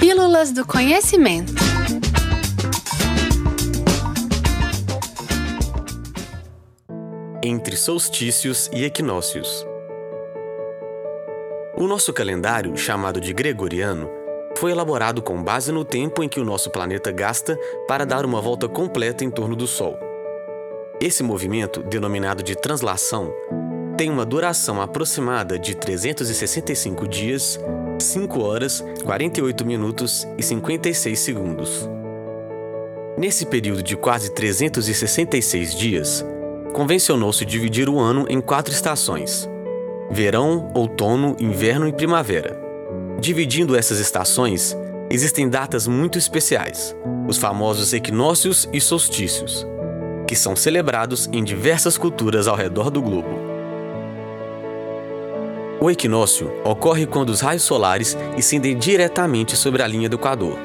Pílulas do Conhecimento. Entre solstícios e equinócios. O nosso calendário, chamado de gregoriano, foi elaborado com base no tempo em que o nosso planeta gasta para dar uma volta completa em torno do Sol. Esse movimento, denominado de translação, tem uma duração aproximada de 365 dias, 5 horas, 48 minutos e 56 segundos. Nesse período de quase 366 dias, convencionou-se dividir o ano em quatro estações: verão, outono, inverno e primavera. Dividindo essas estações, existem datas muito especiais, os famosos equinócios e solstícios, que são celebrados em diversas culturas ao redor do globo. O equinócio ocorre quando os raios solares incidem diretamente sobre a linha do Equador,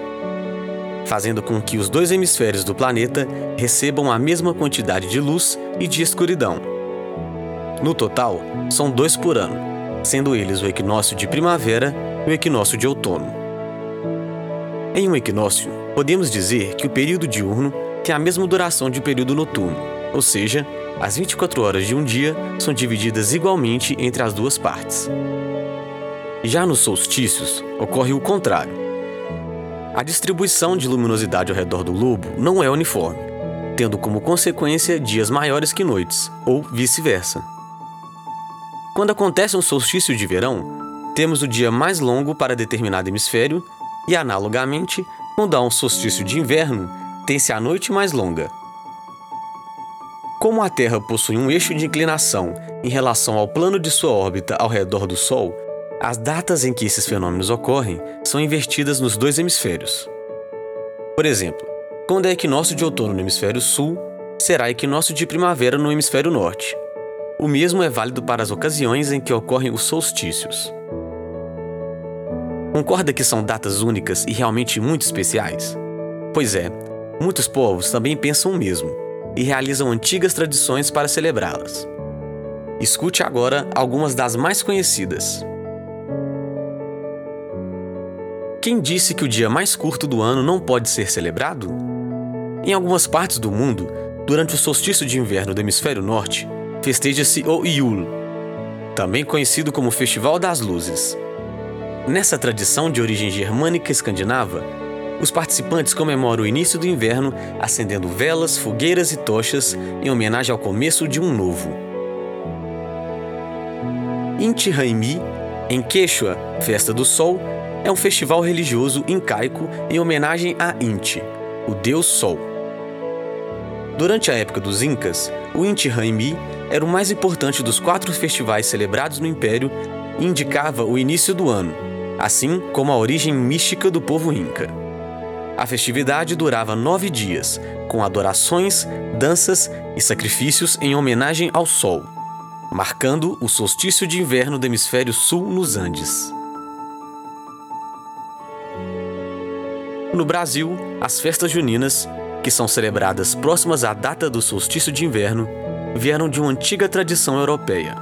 fazendo com que os dois hemisférios do planeta recebam a mesma quantidade de luz e de escuridão. No total, são dois por ano, sendo eles o equinócio de primavera e o equinócio de outono. Em um equinócio, podemos dizer que o período diurno tem a mesma duração de período noturno, ou seja, as 24 horas de um dia são divididas igualmente entre as duas partes. Já nos solstícios, ocorre o contrário. A distribuição de luminosidade ao redor do globo não é uniforme, tendo como consequência dias maiores que noites, ou vice-versa. Quando acontece um solstício de verão, temos o dia mais longo para determinado hemisfério e, analogamente, quando há um solstício de inverno, tem-se a noite mais longa. Como a Terra possui um eixo de inclinação em relação ao plano de sua órbita ao redor do Sol, as datas em que esses fenômenos ocorrem são invertidas nos dois hemisférios. Por exemplo, quando é equinócio de outono no hemisfério sul, será equinócio de primavera no hemisfério norte. O mesmo é válido para as ocasiões em que ocorrem os solstícios. Concorda que são datas únicas e realmente muito especiais? Pois é, muitos povos também pensam o mesmo e realizam antigas tradições para celebrá-las. Escute agora algumas das mais conhecidas. Quem disse que o dia mais curto do ano não pode ser celebrado? Em algumas partes do mundo, durante o solstício de inverno do hemisfério norte, festeja-se o Yule, também conhecido como Festival das Luzes. Nessa tradição de origem germânica escandinava, os participantes comemoram o início do inverno acendendo velas, fogueiras e tochas em homenagem ao começo de um novo. Inti Raymi, em Quechua, Festa do Sol, é um festival religioso incaico em homenagem a Inti, o deus Sol. Durante a época dos Incas, o Inti Raymi era o mais importante dos quatro festivais celebrados no Império e indicava o início do ano, assim como a origem mística do povo Inca. A festividade durava nove dias, com adorações, danças e sacrifícios em homenagem ao Sol, marcando o solstício de inverno do hemisfério sul nos Andes. No Brasil, as festas juninas, que são celebradas próximas à data do solstício de inverno, vieram de uma antiga tradição europeia,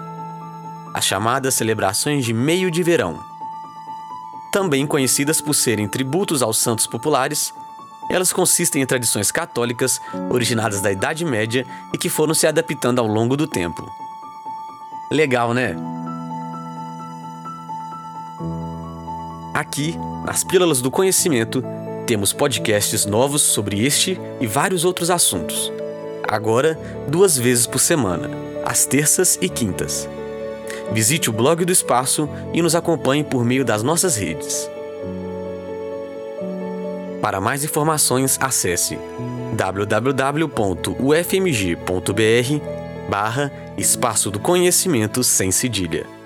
as chamadas celebrações de meio de verão também conhecidas por serem tributos aos santos populares, elas consistem em tradições católicas originadas da Idade Média e que foram se adaptando ao longo do tempo. Legal, né? Aqui, nas Pílulas do Conhecimento, temos podcasts novos sobre este e vários outros assuntos. Agora, duas vezes por semana, às terças e quintas. Visite o blog do Espaço e nos acompanhe por meio das nossas redes. Para mais informações, acesse www.ufmg.br barra Espaço do Conhecimento sem cedilha.